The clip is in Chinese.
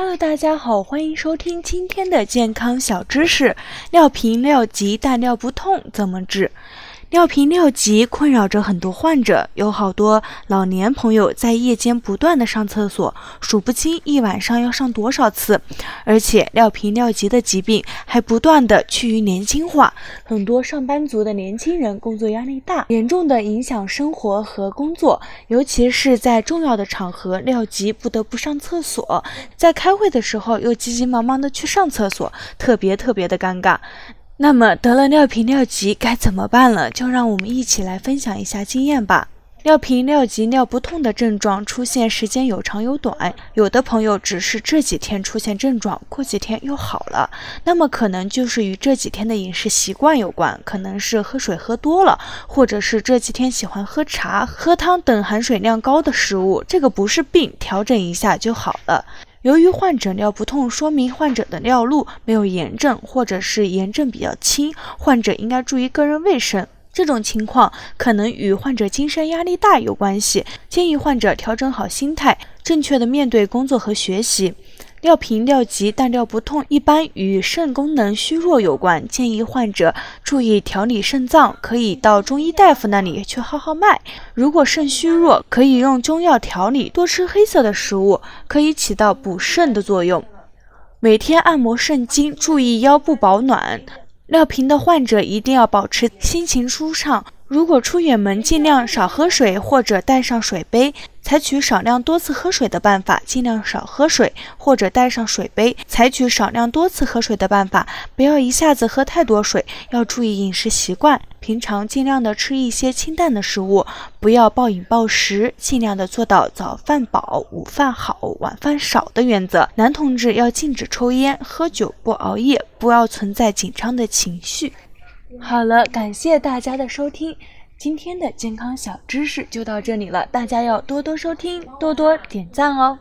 Hello，大家好，欢迎收听今天的健康小知识。尿频尿急大尿不痛怎么治？尿频尿急困扰着很多患者，有好多老年朋友在夜间不断的上厕所，数不清一晚上要上多少次。而且尿频尿急的疾病还不断的趋于年轻化，很多上班族的年轻人工作压力大，严重的影响生活和工作，尤其是在重要的场合尿急不得不上厕所，在开会的时候又急急忙忙的去上厕所，特别特别的尴尬。那么得了尿频尿急该怎么办了？就让我们一起来分享一下经验吧。尿频尿急尿不痛的症状出现时间有长有短，有的朋友只是这几天出现症状，过几天又好了，那么可能就是与这几天的饮食习惯有关，可能是喝水喝多了，或者是这几天喜欢喝茶、喝汤等含水量高的食物，这个不是病，调整一下就好了。由于患者尿不痛，说明患者的尿路没有炎症，或者是炎症比较轻，患者应该注意个人卫生。这种情况可能与患者精神压力大有关系，建议患者调整好心态，正确的面对工作和学习。尿频尿急但尿不痛，一般与肾功能虚弱有关，建议患者注意调理肾脏，可以到中医大夫那里去号号脉。如果肾虚弱，可以用中药调理，多吃黑色的食物，可以起到补肾的作用。每天按摩肾经，注意腰部保暖。尿频的患者一定要保持心情舒畅。如果出远门，尽量少喝水或者带上水杯，采取少量多次喝水的办法，尽量少喝水或者带上水杯，采取少量多次喝水的办法，不要一下子喝太多水，要注意饮食习惯，平常尽量的吃一些清淡的食物，不要暴饮暴食，尽量的做到早饭饱，午饭好，晚饭少的原则。男同志要禁止抽烟、喝酒，不熬夜，不要存在紧张的情绪。好了，感谢大家的收听，今天的健康小知识就到这里了，大家要多多收听，多多点赞哦。